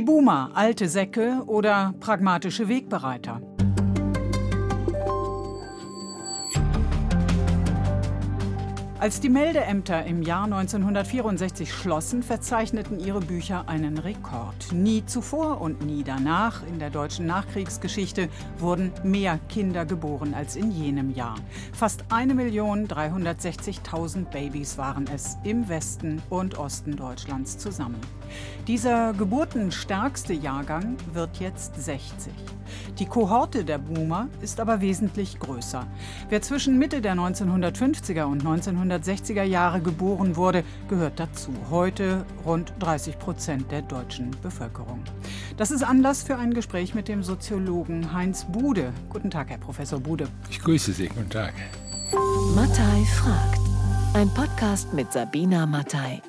Die Boomer, alte Säcke oder pragmatische Wegbereiter. Als die Meldeämter im Jahr 1964 schlossen, verzeichneten ihre Bücher einen Rekord. Nie zuvor und nie danach in der deutschen Nachkriegsgeschichte wurden mehr Kinder geboren als in jenem Jahr. Fast 1.360.000 Babys waren es im Westen und Osten Deutschlands zusammen. Dieser geburtenstärkste Jahrgang wird jetzt 60. Die Kohorte der Boomer ist aber wesentlich größer. Wer zwischen Mitte der 1950er und 1960er Jahre geboren wurde, gehört dazu. Heute rund 30 Prozent der deutschen Bevölkerung. Das ist Anlass für ein Gespräch mit dem Soziologen Heinz Bude. Guten Tag, Herr Professor Bude. Ich grüße Sie. Guten Tag. Mattei fragt. Ein Podcast mit Sabina Mattei.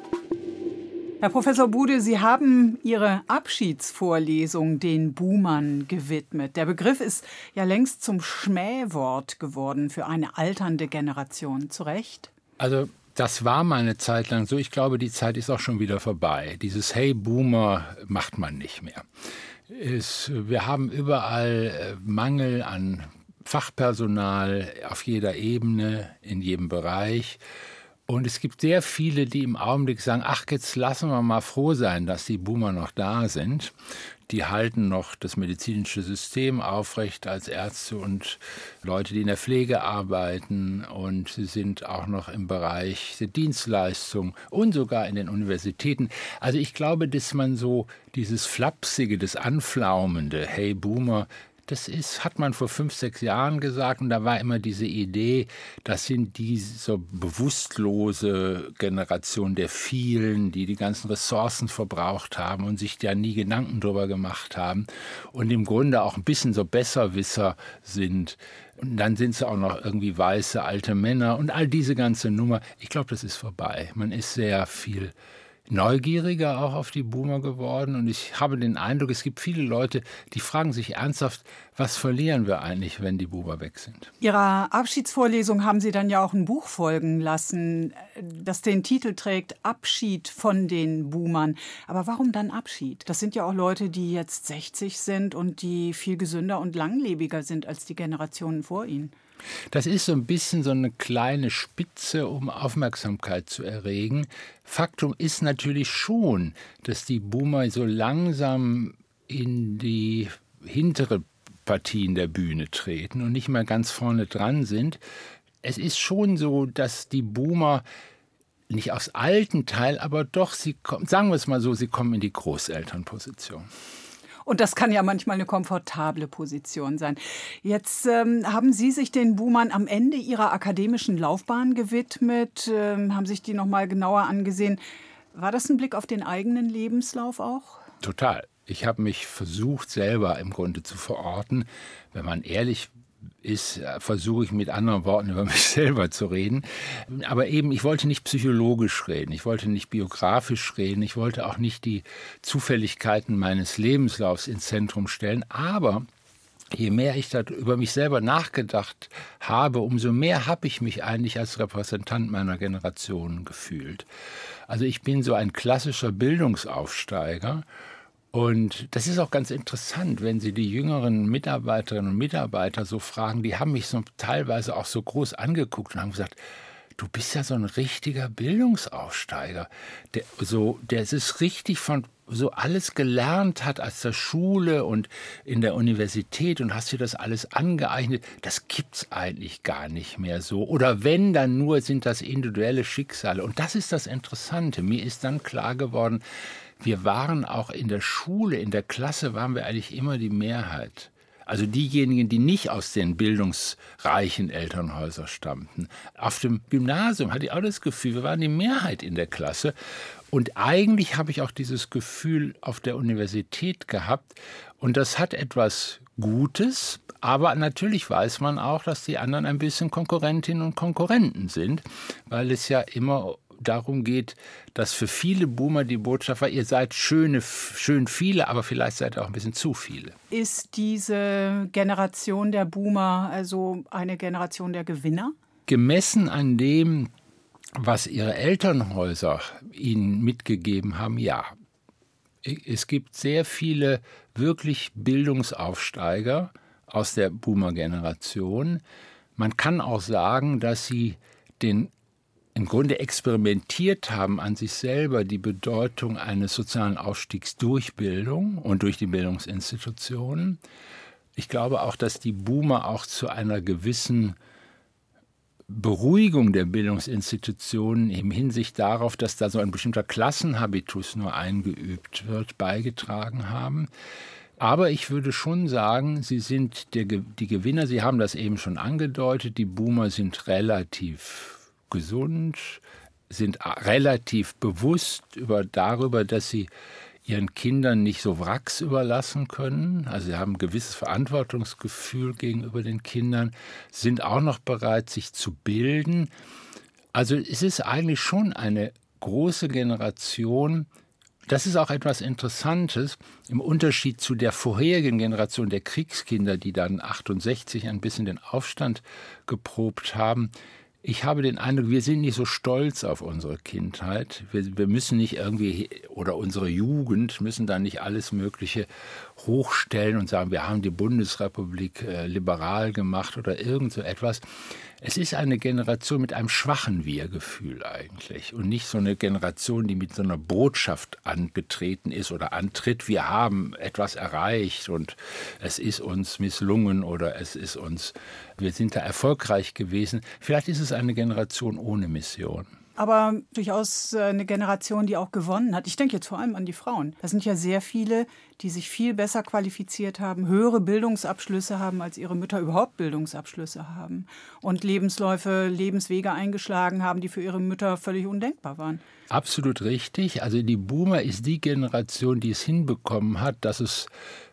Herr Professor Bude, Sie haben Ihre Abschiedsvorlesung den Boomern gewidmet. Der Begriff ist ja längst zum Schmähwort geworden für eine alternde Generation. Zu Recht? Also das war mal eine Zeit lang so. Ich glaube, die Zeit ist auch schon wieder vorbei. Dieses Hey Boomer macht man nicht mehr. Es, wir haben überall äh, Mangel an Fachpersonal auf jeder Ebene, in jedem Bereich. Und es gibt sehr viele, die im Augenblick sagen, ach, jetzt lassen wir mal froh sein, dass die Boomer noch da sind. Die halten noch das medizinische System aufrecht als Ärzte und Leute, die in der Pflege arbeiten. Und sie sind auch noch im Bereich der Dienstleistung und sogar in den Universitäten. Also ich glaube, dass man so dieses Flapsige, das Anflaumende, hey Boomer, das ist, hat man vor fünf, sechs Jahren gesagt und da war immer diese Idee, das sind diese bewusstlose Generation der vielen, die die ganzen Ressourcen verbraucht haben und sich da nie Gedanken drüber gemacht haben und im Grunde auch ein bisschen so Besserwisser sind. Und dann sind es auch noch irgendwie weiße alte Männer und all diese ganze Nummer. Ich glaube, das ist vorbei. Man ist sehr viel neugieriger auch auf die Boomer geworden und ich habe den Eindruck, es gibt viele Leute, die fragen sich ernsthaft, was verlieren wir eigentlich, wenn die Boomer weg sind? Ihrer Abschiedsvorlesung haben Sie dann ja auch ein Buch folgen lassen, das den Titel trägt Abschied von den Boomern. Aber warum dann Abschied? Das sind ja auch Leute, die jetzt 60 sind und die viel gesünder und langlebiger sind als die Generationen vor ihnen. Das ist so ein bisschen so eine kleine Spitze, um Aufmerksamkeit zu erregen. Faktum ist natürlich schon, dass die Boomer so langsam in die hintere Partien der Bühne treten und nicht mehr ganz vorne dran sind. Es ist schon so, dass die Boomer nicht aus alten Teil, aber doch, sie kommen, sagen wir es mal so, sie kommen in die Großelternposition. Und das kann ja manchmal eine komfortable Position sein. Jetzt ähm, haben Sie sich den Boomern am Ende Ihrer akademischen Laufbahn gewidmet, ähm, haben sich die noch mal genauer angesehen. War das ein Blick auf den eigenen Lebenslauf auch? Total. Ich habe mich versucht, selber im Grunde zu verorten. Wenn man ehrlich ist, äh, versuche ich mit anderen Worten über mich selber zu reden. Aber eben, ich wollte nicht psychologisch reden, ich wollte nicht biografisch reden, ich wollte auch nicht die Zufälligkeiten meines Lebenslaufs ins Zentrum stellen. Aber je mehr ich über mich selber nachgedacht habe, umso mehr habe ich mich eigentlich als Repräsentant meiner Generation gefühlt. Also ich bin so ein klassischer Bildungsaufsteiger und das ist auch ganz interessant, wenn Sie die jüngeren Mitarbeiterinnen und Mitarbeiter so fragen, die haben mich so teilweise auch so groß angeguckt und haben gesagt, du bist ja so ein richtiger Bildungsaufsteiger, der so, der ist richtig von so alles gelernt hat aus der Schule und in der Universität und hast dir das alles angeeignet, das gibt's eigentlich gar nicht mehr so. Oder wenn, dann nur sind das individuelle Schicksale. Und das ist das Interessante. Mir ist dann klar geworden, wir waren auch in der Schule, in der Klasse waren wir eigentlich immer die Mehrheit. Also diejenigen, die nicht aus den bildungsreichen Elternhäusern stammten. Auf dem Gymnasium hatte ich auch das Gefühl, wir waren die Mehrheit in der Klasse. Und eigentlich habe ich auch dieses Gefühl auf der Universität gehabt. Und das hat etwas Gutes, aber natürlich weiß man auch, dass die anderen ein bisschen Konkurrentinnen und Konkurrenten sind, weil es ja immer darum geht, dass für viele Boomer die Botschaft war, ihr seid schöne, schön viele, aber vielleicht seid ihr auch ein bisschen zu viele. Ist diese Generation der Boomer also eine Generation der Gewinner? Gemessen an dem, was ihre Elternhäuser ihnen mitgegeben haben, ja. Es gibt sehr viele wirklich Bildungsaufsteiger aus der Boomer-Generation. Man kann auch sagen, dass sie den im Grunde experimentiert haben an sich selber die Bedeutung eines sozialen Aufstiegs durch Bildung und durch die Bildungsinstitutionen. Ich glaube auch, dass die Boomer auch zu einer gewissen Beruhigung der Bildungsinstitutionen im Hinsicht darauf, dass da so ein bestimmter Klassenhabitus nur eingeübt wird, beigetragen haben. Aber ich würde schon sagen, sie sind der, die Gewinner. Sie haben das eben schon angedeutet. Die Boomer sind relativ gesund, sind relativ bewusst über, darüber, dass sie ihren Kindern nicht so Wracks überlassen können. Also sie haben ein gewisses Verantwortungsgefühl gegenüber den Kindern, sind auch noch bereit, sich zu bilden. Also es ist eigentlich schon eine große Generation. Das ist auch etwas Interessantes im Unterschied zu der vorherigen Generation der Kriegskinder, die dann 68 ein bisschen den Aufstand geprobt haben ich habe den Eindruck, wir sind nicht so stolz auf unsere Kindheit. Wir, wir, müssen nicht irgendwie, oder unsere Jugend, müssen da nicht alles Mögliche hochstellen und sagen, wir haben die Bundesrepublik äh, liberal gemacht oder irgend so etwas. Es ist eine Generation mit einem schwachen Wir-Gefühl eigentlich und nicht so eine Generation, die mit so einer Botschaft angetreten ist oder antritt. Wir haben etwas erreicht und es ist uns misslungen oder es ist uns, wir sind da erfolgreich gewesen. Vielleicht ist es eine Generation ohne Mission aber durchaus äh, eine Generation, die auch gewonnen hat. Ich denke jetzt vor allem an die Frauen. Da sind ja sehr viele, die sich viel besser qualifiziert haben, höhere Bildungsabschlüsse haben, als ihre Mütter überhaupt Bildungsabschlüsse haben und Lebensläufe, Lebenswege eingeschlagen haben, die für ihre Mütter völlig undenkbar waren. Absolut richtig. Also die Boomer ist die Generation, die es hinbekommen hat, dass es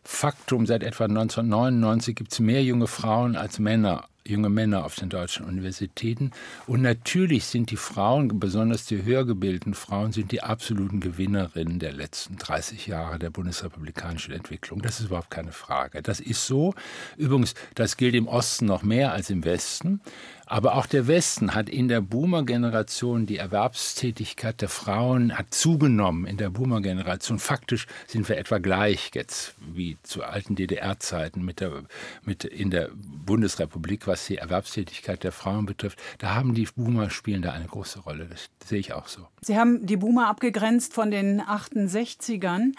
Faktum seit etwa 1999 gibt es mehr junge Frauen als Männer junge Männer auf den deutschen Universitäten. Und natürlich sind die Frauen, besonders die höher gebildeten Frauen, sind die absoluten Gewinnerinnen der letzten 30 Jahre der bundesrepublikanischen Entwicklung. Das ist überhaupt keine Frage. Das ist so. Übrigens, das gilt im Osten noch mehr als im Westen. Aber auch der Westen hat in der Boomer-Generation die Erwerbstätigkeit der Frauen hat zugenommen in der Boomer-Generation. Faktisch sind wir etwa gleich jetzt wie zu alten DDR-Zeiten mit der, mit in der Bundesrepublik, was die Erwerbstätigkeit der Frauen betrifft. Da haben die Boomer spielen da eine große Rolle. Das sehe ich auch so. Sie haben die Boomer abgegrenzt von den 68ern.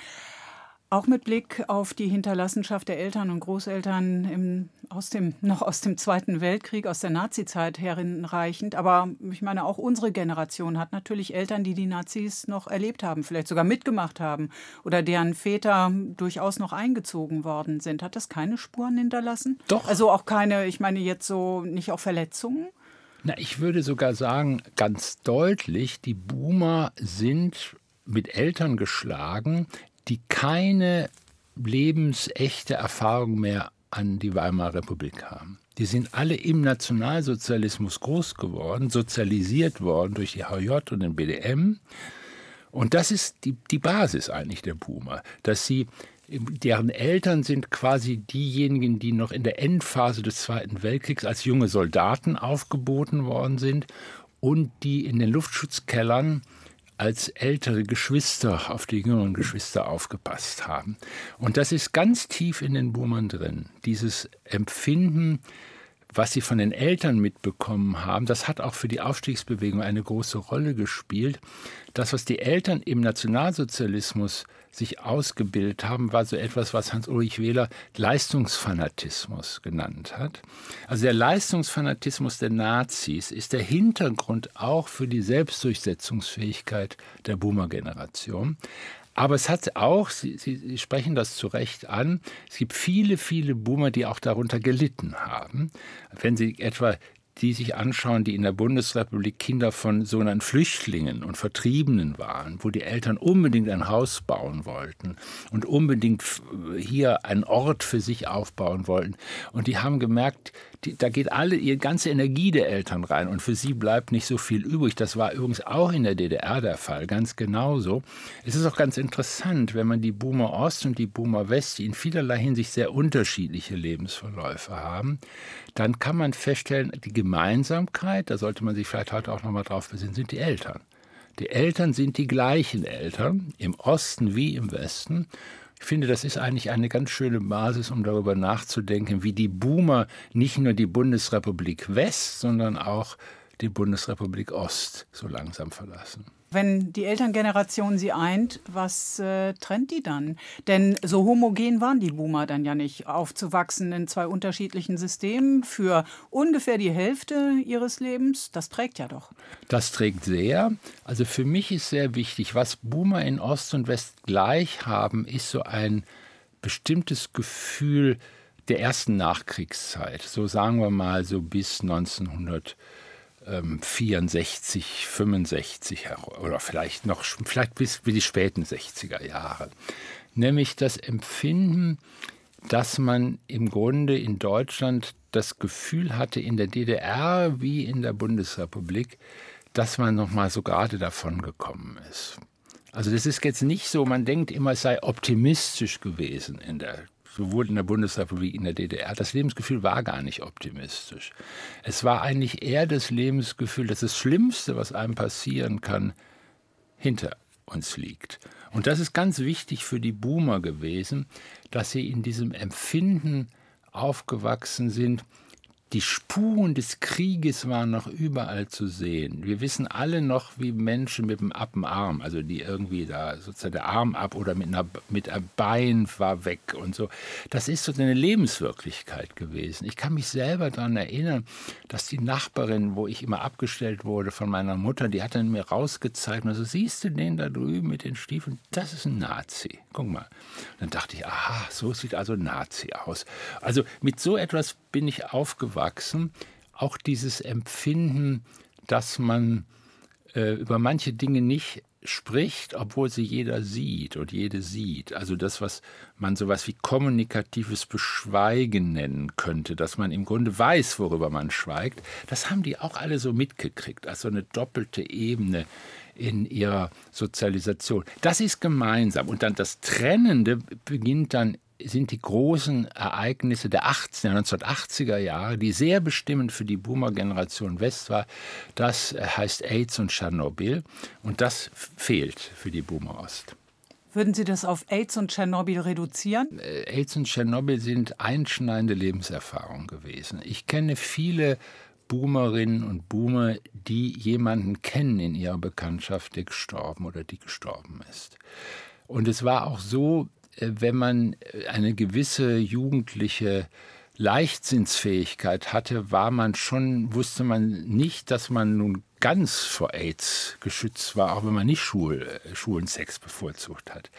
Auch mit Blick auf die Hinterlassenschaft der Eltern und Großeltern im, aus dem, noch aus dem Zweiten Weltkrieg, aus der Nazizeit hereinreichend. Aber ich meine, auch unsere Generation hat natürlich Eltern, die die Nazis noch erlebt haben, vielleicht sogar mitgemacht haben oder deren Väter durchaus noch eingezogen worden sind. Hat das keine Spuren hinterlassen? Doch. Also auch keine, ich meine jetzt so, nicht auch Verletzungen? Na, ich würde sogar sagen, ganz deutlich, die Boomer sind mit Eltern geschlagen, die keine lebensechte Erfahrung mehr an die Weimarer Republik haben. Die sind alle im Nationalsozialismus groß geworden, sozialisiert worden durch die HJ und den BDM. Und das ist die, die Basis eigentlich der Boomer, dass sie, deren Eltern sind quasi diejenigen, die noch in der Endphase des Zweiten Weltkriegs als junge Soldaten aufgeboten worden sind und die in den Luftschutzkellern als ältere Geschwister auf die jüngeren Geschwister aufgepasst haben. Und das ist ganz tief in den Boomern drin. Dieses Empfinden, was sie von den Eltern mitbekommen haben, das hat auch für die Aufstiegsbewegung eine große Rolle gespielt. Das, was die Eltern im Nationalsozialismus sich ausgebildet haben, war so etwas, was Hans-Ulrich Wähler Leistungsfanatismus genannt hat. Also der Leistungsfanatismus der Nazis ist der Hintergrund auch für die Selbstdurchsetzungsfähigkeit der Boomer-Generation. Aber es hat auch, Sie, Sie, sprechen das zu Recht an, es gibt viele, viele Boomer, die auch darunter gelitten haben. Wenn Sie etwa die sich anschauen, die in der Bundesrepublik Kinder von sogenannten Flüchtlingen und Vertriebenen waren, wo die Eltern unbedingt ein Haus bauen wollten und unbedingt hier einen Ort für sich aufbauen wollten. Und die haben gemerkt, die, da geht alle ihre ganze Energie der Eltern rein und für sie bleibt nicht so viel übrig. Das war übrigens auch in der DDR der Fall, ganz genauso. Es ist auch ganz interessant, wenn man die Boomer Ost und die Boomer West, die in vielerlei Hinsicht sehr unterschiedliche Lebensverläufe haben, dann kann man feststellen, die Gemeinsamkeit, da sollte man sich vielleicht heute auch nochmal drauf besinnen, sind die Eltern. Die Eltern sind die gleichen Eltern, im Osten wie im Westen. Ich finde, das ist eigentlich eine ganz schöne Basis, um darüber nachzudenken, wie die Boomer nicht nur die Bundesrepublik West, sondern auch die Bundesrepublik Ost so langsam verlassen. Wenn die Elterngeneration sie eint, was äh, trennt die dann? Denn so homogen waren die Boomer dann ja nicht, aufzuwachsen in zwei unterschiedlichen Systemen für ungefähr die Hälfte ihres Lebens. Das trägt ja doch. Das trägt sehr. Also für mich ist sehr wichtig, was Boomer in Ost und West gleich haben, ist so ein bestimmtes Gefühl der ersten Nachkriegszeit. So sagen wir mal so bis 1900. 64, 65 oder vielleicht noch, vielleicht bis die späten 60er Jahre. Nämlich das Empfinden, dass man im Grunde in Deutschland das Gefühl hatte, in der DDR wie in der Bundesrepublik, dass man noch mal so gerade davon gekommen ist. Also das ist jetzt nicht so, man denkt immer, es sei optimistisch gewesen in der sowohl in der Bundesrepublik wie in der DDR, das Lebensgefühl war gar nicht optimistisch. Es war eigentlich eher das Lebensgefühl, dass das Schlimmste, was einem passieren kann, hinter uns liegt. Und das ist ganz wichtig für die Boomer gewesen, dass sie in diesem Empfinden aufgewachsen sind, die Spuren des Krieges waren noch überall zu sehen. Wir wissen alle noch, wie Menschen mit dem Appenarm, also die irgendwie da sozusagen der Arm ab oder mit, einer, mit einem Bein war weg und so. Das ist so eine Lebenswirklichkeit gewesen. Ich kann mich selber daran erinnern, dass die Nachbarin, wo ich immer abgestellt wurde von meiner Mutter, die hat dann mir rausgezeigt, also siehst du den da drüben mit den Stiefeln? Das ist ein Nazi. Guck mal. Und dann dachte ich, aha, so sieht also ein Nazi aus. Also mit so etwas bin ich aufgewachsen. Auch dieses Empfinden, dass man äh, über manche Dinge nicht spricht, obwohl sie jeder sieht und jede sieht. Also das, was man sowas wie kommunikatives Beschweigen nennen könnte, dass man im Grunde weiß, worüber man schweigt, das haben die auch alle so mitgekriegt, also eine doppelte Ebene in ihrer Sozialisation. Das ist gemeinsam. Und dann das Trennende beginnt dann sind die großen Ereignisse der 18, 1980er Jahre, die sehr bestimmend für die Boomer-Generation West war. Das heißt AIDS und Tschernobyl. Und das fehlt für die Boomer Ost. Würden Sie das auf AIDS und Tschernobyl reduzieren? Äh, AIDS und Tschernobyl sind einschneidende Lebenserfahrungen gewesen. Ich kenne viele Boomerinnen und Boomer, die jemanden kennen in ihrer Bekanntschaft, der gestorben oder die gestorben ist. Und es war auch so, wenn man äh, eine gewisse jugendliche Leichtsinnsfähigkeit hatte, war man schon, wusste man nicht, dass man nun ganz vor AIDS geschützt war, auch wenn man nicht Schul, äh, Schulensex bevorzugt hat.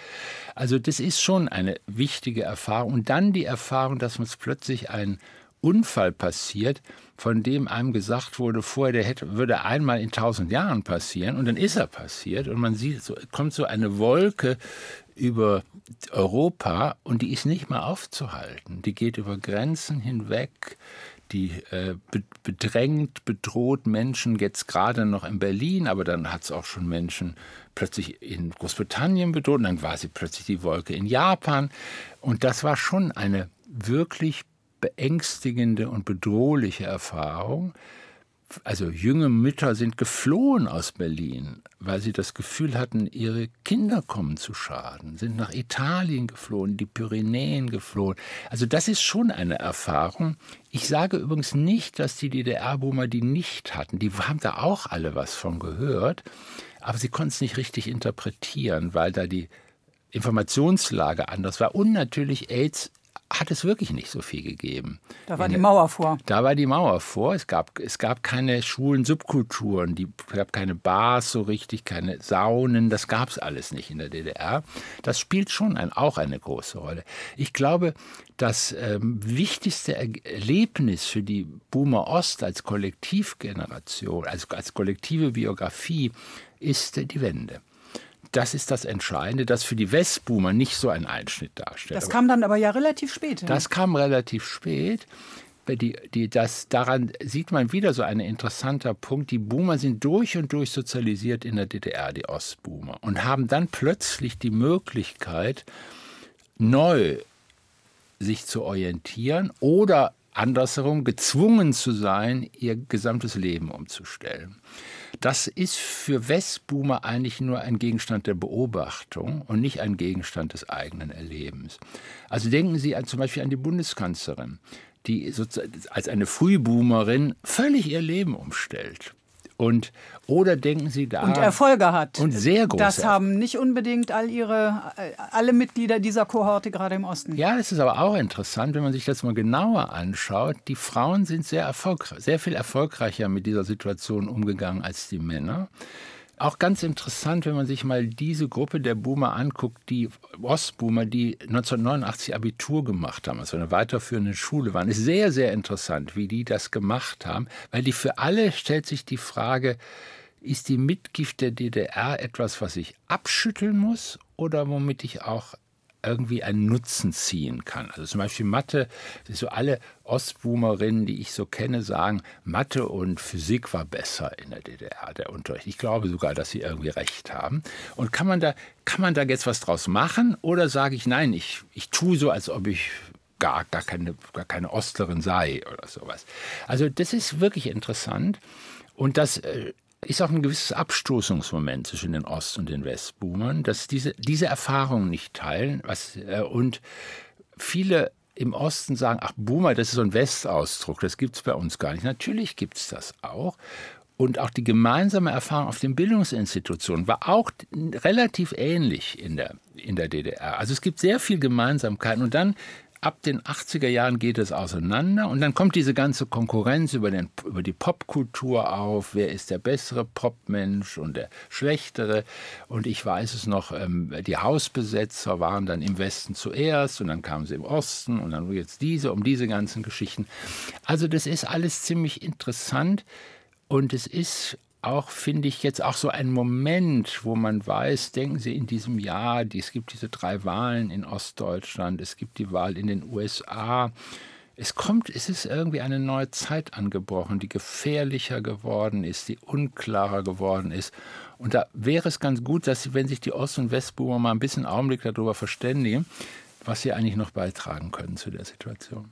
Also das ist schon eine wichtige Erfahrung. Und dann die Erfahrung, dass uns plötzlich ein Unfall passiert, von dem einem gesagt wurde, vorher der hätte, würde einmal in tausend Jahren passieren und dann ist er passiert und man sieht, so kommt so eine Wolke über Europa und die ist nicht mehr aufzuhalten. Die geht über Grenzen hinweg, die äh, bedrängt, bedroht Menschen jetzt gerade noch in Berlin, aber dann hat es auch schon Menschen plötzlich in Großbritannien bedroht und dann war sie plötzlich die Wolke in Japan. Und das war schon eine wirklich beängstigende und bedrohliche Erfahrung. Also junge Mütter sind geflohen aus Berlin, weil sie das Gefühl hatten, ihre Kinder kommen zu Schaden, sind nach Italien geflohen, die Pyrenäen geflohen. Also das ist schon eine Erfahrung. Ich sage übrigens nicht, dass die DDR-Boomer die nicht hatten. Die haben da auch alle was von gehört, aber sie konnten es nicht richtig interpretieren, weil da die Informationslage anders war. Und natürlich AIDS hat es wirklich nicht so viel gegeben. Da war die Mauer vor. Da war die Mauer vor. Es gab, es gab keine schwulen Subkulturen, die, es gab keine Bars so richtig, keine Saunen, das gab es alles nicht in der DDR. Das spielt schon ein, auch eine große Rolle. Ich glaube, das ähm, wichtigste Erlebnis für die Boomer Ost als Kollektivgeneration, also als kollektive Biografie, ist die Wende das ist das Entscheidende, das für die Westboomer nicht so ein Einschnitt darstellt. Das kam dann aber ja relativ spät. Das kam relativ spät. Die, die, das, daran sieht man wieder so ein interessanter Punkt. Die Boomer sind durch und durch sozialisiert in der DDR, die Ostboomer, und haben dann plötzlich die Möglichkeit, neu sich zu orientieren oder andersherum gezwungen zu sein, ihr gesamtes Leben umzustellen. Das ist für Westboomer eigentlich nur ein Gegenstand der Beobachtung und nicht ein Gegenstand des eigenen Erlebens. Also denken Sie an, zum Beispiel an die Bundeskanzlerin, die als eine Frühboomerin völlig ihr Leben umstellt. Und, oder denken Sie da. Und Erfolge hat. Und sehr große. Das haben nicht unbedingt all ihre, alle Mitglieder dieser Kohorte gerade im Osten. Ja, das ist aber auch interessant, wenn man sich das mal genauer anschaut. Die Frauen sind sehr erfolgreich, sehr viel erfolgreicher mit dieser Situation umgegangen als die Männer. Auch ganz interessant, wenn man sich mal diese Gruppe der Boomer anguckt, die Ostboomer, die 1989 Abitur gemacht haben, also eine weiterführende Schule waren, ist sehr, sehr interessant, wie die das gemacht haben, weil die für alle stellt sich die Frage, ist die Mitgift der DDR etwas, was ich abschütteln muss oder womit ich auch irgendwie einen Nutzen ziehen kann. Also zum Beispiel Mathe, so alle Ostboomerinnen, die ich so kenne, sagen, Mathe und Physik war besser in der DDR, der Unterricht. Ich glaube sogar, dass sie irgendwie recht haben. Und kann man da, kann man da jetzt was draus machen oder sage ich, nein, ich, ich tue so, als ob ich gar, gar, keine, gar keine Ostlerin sei oder sowas. Also das ist wirklich interessant. Und das ist auch ein gewisses Abstoßungsmoment zwischen den Ost- und den Westboomern, dass diese, diese Erfahrungen nicht teilen. Was, äh, und viele im Osten sagen, ach Boomer, das ist so ein Westausdruck, das gibt es bei uns gar nicht. Natürlich gibt es das auch. Und auch die gemeinsame Erfahrung auf den Bildungsinstitutionen war auch relativ ähnlich in der, in der DDR. Also es gibt sehr viel Gemeinsamkeiten. Und dann ab den 80er Jahren geht es auseinander und dann kommt diese ganze Konkurrenz über, den, über die Popkultur auf. Wer ist der bessere Popmensch und der schlechtere? Und ich weiß es noch, ähm, die Hausbesetzer waren dann im Westen zuerst und dann kamen sie im Osten und dann jetzt diese, um diese ganzen Geschichten. Also das ist alles ziemlich interessant und es ist auch, finde ich, jetzt auch so ein Moment, wo man weiß, denken Sie in diesem Jahr, es gibt diese drei Wahlen in Ostdeutschland, es gibt die Wahl in den USA. Es kommt, es ist irgendwie eine neue Zeit angebrochen, die gefährlicher geworden ist, die unklarer geworden ist. Und da wäre es ganz gut, dass, wenn sich die Ost- und Westboomer mal ein bisschen Augenblick darüber verständigen, was sie eigentlich noch beitragen können zu der Situation.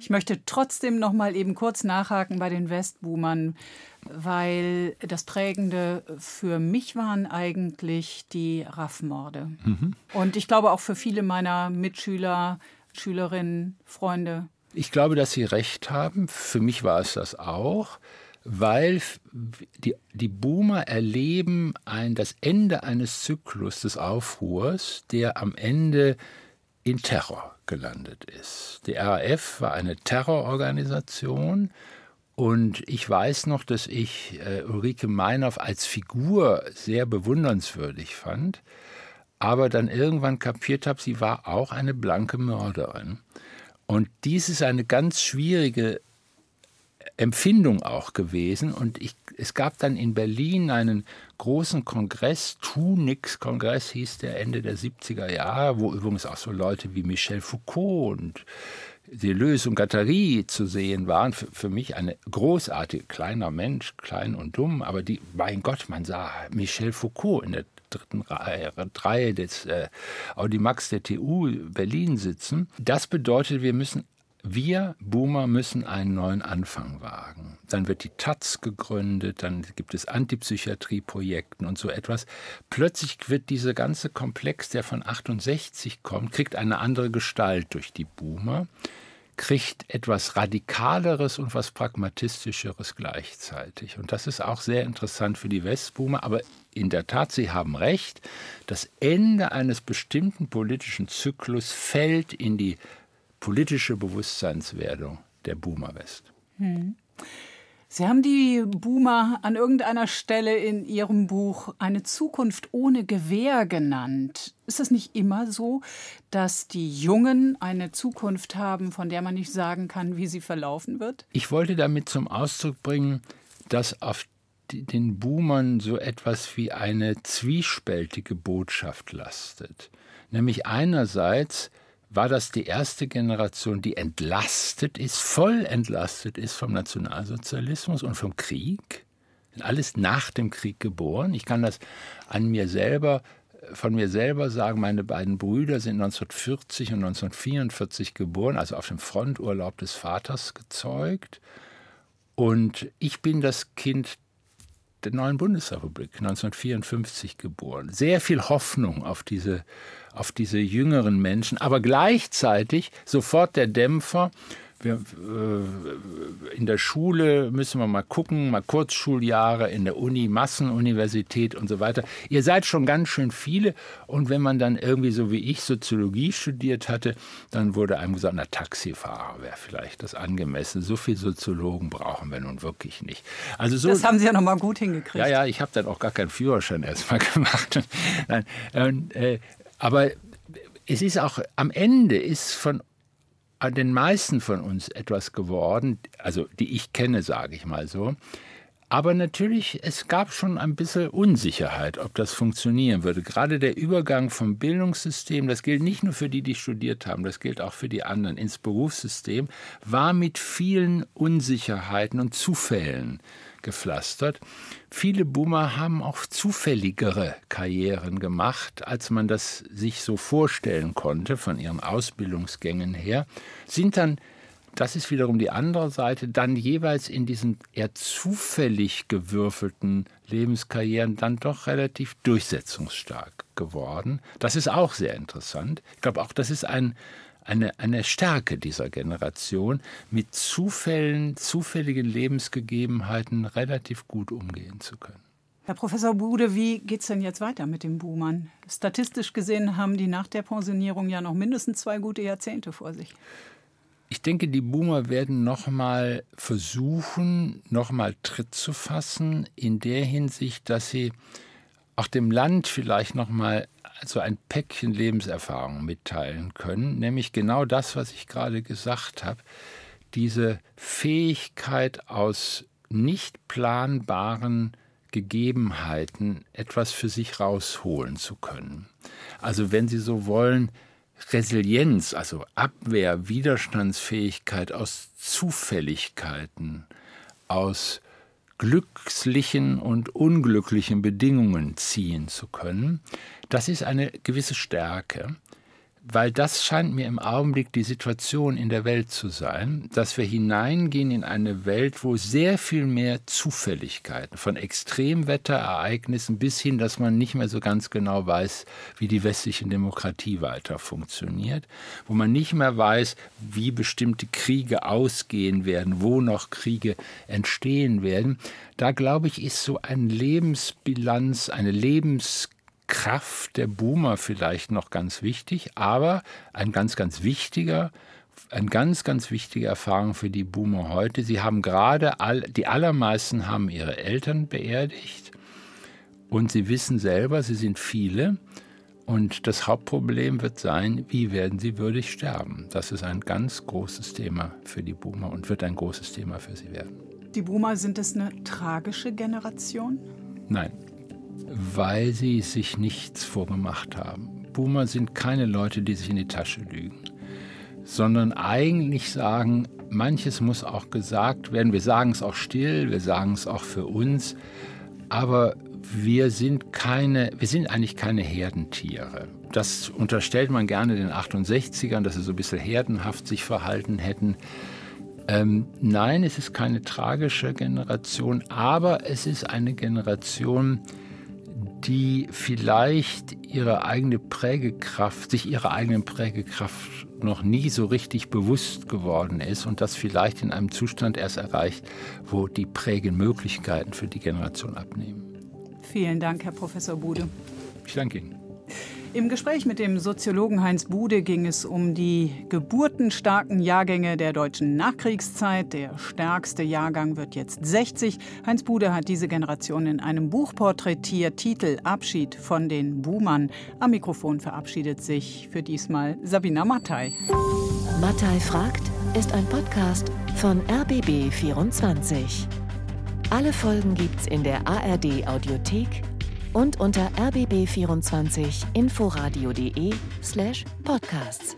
Ich möchte trotzdem noch mal eben kurz nachhaken bei den Westboomern, weil das Prägende für mich waren eigentlich die Raffmorde. Mhm. Und ich glaube auch für viele meiner Mitschüler, Schülerinnen, Freunde. Ich glaube, dass Sie recht haben. Für mich war es das auch weil die, die Boomer erleben ein, das Ende eines Zyklus des Aufruhrs, der am Ende in Terror gelandet ist. Die RAF war eine Terrororganisation und ich weiß noch, dass ich äh, Ulrike Meinhoff als Figur sehr bewundernswürdig fand, aber dann irgendwann kapiert habe, sie war auch eine blanke Mörderin. Und dies ist eine ganz schwierige Empfindung auch gewesen. Und ich, es gab dann in Berlin einen großen Kongress, Tu-Nix-Kongress hieß der Ende der 70er Jahre, wo übrigens auch so Leute wie Michel Foucault und Deleuze und Guattari zu sehen waren. Für, für mich eine großartige, kleiner Mensch, klein und dumm, aber die, mein Gott, man sah Michel Foucault in der dritten Reihe, Reihe des äh, Audimax der TU Berlin sitzen. Das bedeutet, wir müssen wir Boomer müssen einen neuen Anfang wagen. Dann wird die Taz gegründet, dann gibt es Antipsychiatrieprojekten und so etwas. Plötzlich wird dieser ganze Komplex, der von 68 kommt, kriegt eine andere Gestalt durch die Boomer, kriegt etwas Radikaleres und was Pragmatistischeres gleichzeitig. Und das ist auch sehr interessant für die Westboomer. Aber in der Tat, Sie haben recht, das Ende eines bestimmten politischen Zyklus fällt in die politische Bewusstseinswerdung der Boomer West. Hm. Sie haben die Boomer an irgendeiner Stelle in Ihrem Buch eine Zukunft ohne Gewehr genannt. Ist es nicht immer so, dass die Jungen eine Zukunft haben, von der man nicht sagen kann, wie sie verlaufen wird? Ich wollte damit zum Ausdruck bringen, dass auf den Boomern so etwas wie eine zwiespältige Botschaft lastet. Nämlich einerseits war das die erste Generation, die entlastet ist, voll entlastet ist vom Nationalsozialismus und vom Krieg. Alles nach dem Krieg geboren. Ich kann das an mir selber, von mir selber sagen, meine beiden Brüder sind 1940 und 1944 geboren, also auf dem Fronturlaub des Vaters gezeugt. Und ich bin das Kind der neuen Bundesrepublik, 1954 geboren. Sehr viel Hoffnung auf diese, auf diese jüngeren Menschen, aber gleichzeitig sofort der Dämpfer wir, äh, in der Schule müssen wir mal gucken, mal Kurzschuljahre, in der Uni, Massenuniversität und so weiter. Ihr seid schon ganz schön viele und wenn man dann irgendwie so wie ich Soziologie studiert hatte, dann wurde einem gesagt, na Taxifahrer wäre vielleicht das angemessen. So viele Soziologen brauchen wir nun wirklich nicht. Also so, das haben Sie ja noch mal gut hingekriegt. Ja, ja, ich habe dann auch gar keinen Führerschein erstmal gemacht. Nein, äh, aber es ist auch am Ende ist von den meisten von uns etwas geworden, also die ich kenne, sage ich mal so. Aber natürlich, es gab schon ein bisschen Unsicherheit, ob das funktionieren würde. Gerade der Übergang vom Bildungssystem, das gilt nicht nur für die, die studiert haben, das gilt auch für die anderen, ins Berufssystem, war mit vielen Unsicherheiten und Zufällen gepflastert. Viele Boomer haben auch zufälligere Karrieren gemacht, als man das sich so vorstellen konnte von ihren Ausbildungsgängen her, sind dann das ist wiederum die andere Seite, dann jeweils in diesen eher zufällig gewürfelten Lebenskarrieren dann doch relativ durchsetzungsstark geworden. Das ist auch sehr interessant. Ich glaube, auch das ist ein, eine, eine Stärke dieser Generation, mit Zufällen, zufälligen Lebensgegebenheiten relativ gut umgehen zu können. Herr Professor Bude, wie geht es denn jetzt weiter mit den Boomern? Statistisch gesehen haben die nach der Pensionierung ja noch mindestens zwei gute Jahrzehnte vor sich. Ich denke, die Boomer werden noch mal versuchen, noch mal Tritt zu fassen in der Hinsicht, dass sie auch dem Land vielleicht noch mal so ein Päckchen Lebenserfahrung mitteilen können, nämlich genau das, was ich gerade gesagt habe, diese Fähigkeit aus nicht planbaren Gegebenheiten etwas für sich rausholen zu können. Also wenn Sie so wollen, Resilienz, also Abwehr, Widerstandsfähigkeit aus Zufälligkeiten, aus glücklichen und unglücklichen Bedingungen ziehen zu können, das ist eine gewisse Stärke weil das scheint mir im Augenblick die Situation in der Welt zu sein, dass wir hineingehen in eine Welt, wo sehr viel mehr Zufälligkeiten von Extremwetterereignissen bis hin, dass man nicht mehr so ganz genau weiß, wie die westliche Demokratie weiter funktioniert, wo man nicht mehr weiß, wie bestimmte Kriege ausgehen werden, wo noch Kriege entstehen werden. Da glaube ich, ist so eine Lebensbilanz, eine Lebens Kraft der Boomer vielleicht noch ganz wichtig, aber ein ganz, ganz wichtiger, eine ganz, ganz wichtige Erfahrung für die Boomer heute. Sie haben gerade, all, die allermeisten haben ihre Eltern beerdigt und sie wissen selber, sie sind viele. Und das Hauptproblem wird sein, wie werden sie würdig sterben? Das ist ein ganz großes Thema für die Boomer und wird ein großes Thema für sie werden. Die Boomer, sind es eine tragische Generation? Weil sie sich nichts vorgemacht haben. Boomer sind keine Leute, die sich in die Tasche lügen, sondern eigentlich sagen, manches muss auch gesagt werden. Wir sagen es auch still, wir sagen es auch für uns, aber wir sind keine, wir sind eigentlich keine Herdentiere. Das unterstellt man gerne den 68ern, dass sie so ein bisschen herdenhaft sich verhalten hätten. Ähm, nein, es ist keine tragische Generation, aber es ist eine Generation, die vielleicht ihre eigene Prägekraft, sich ihrer eigenen Prägekraft noch nie so richtig bewusst geworden ist und das vielleicht in einem Zustand erst erreicht, wo die Prägemöglichkeiten für die Generation abnehmen. Vielen Dank, Herr Professor Bude. Ich danke Ihnen. Im Gespräch mit dem Soziologen Heinz Bude ging es um die geburtenstarken Jahrgänge der deutschen Nachkriegszeit. Der stärkste Jahrgang wird jetzt 60. Heinz Bude hat diese Generation in einem Buch porträtiert, Titel Abschied von den Boomern. Am Mikrofon verabschiedet sich für diesmal Sabina Mattei. Mattei fragt ist ein Podcast von RBB24. Alle Folgen gibt's in der ARD Audiothek und unter rbb24inforadio.de slash podcasts.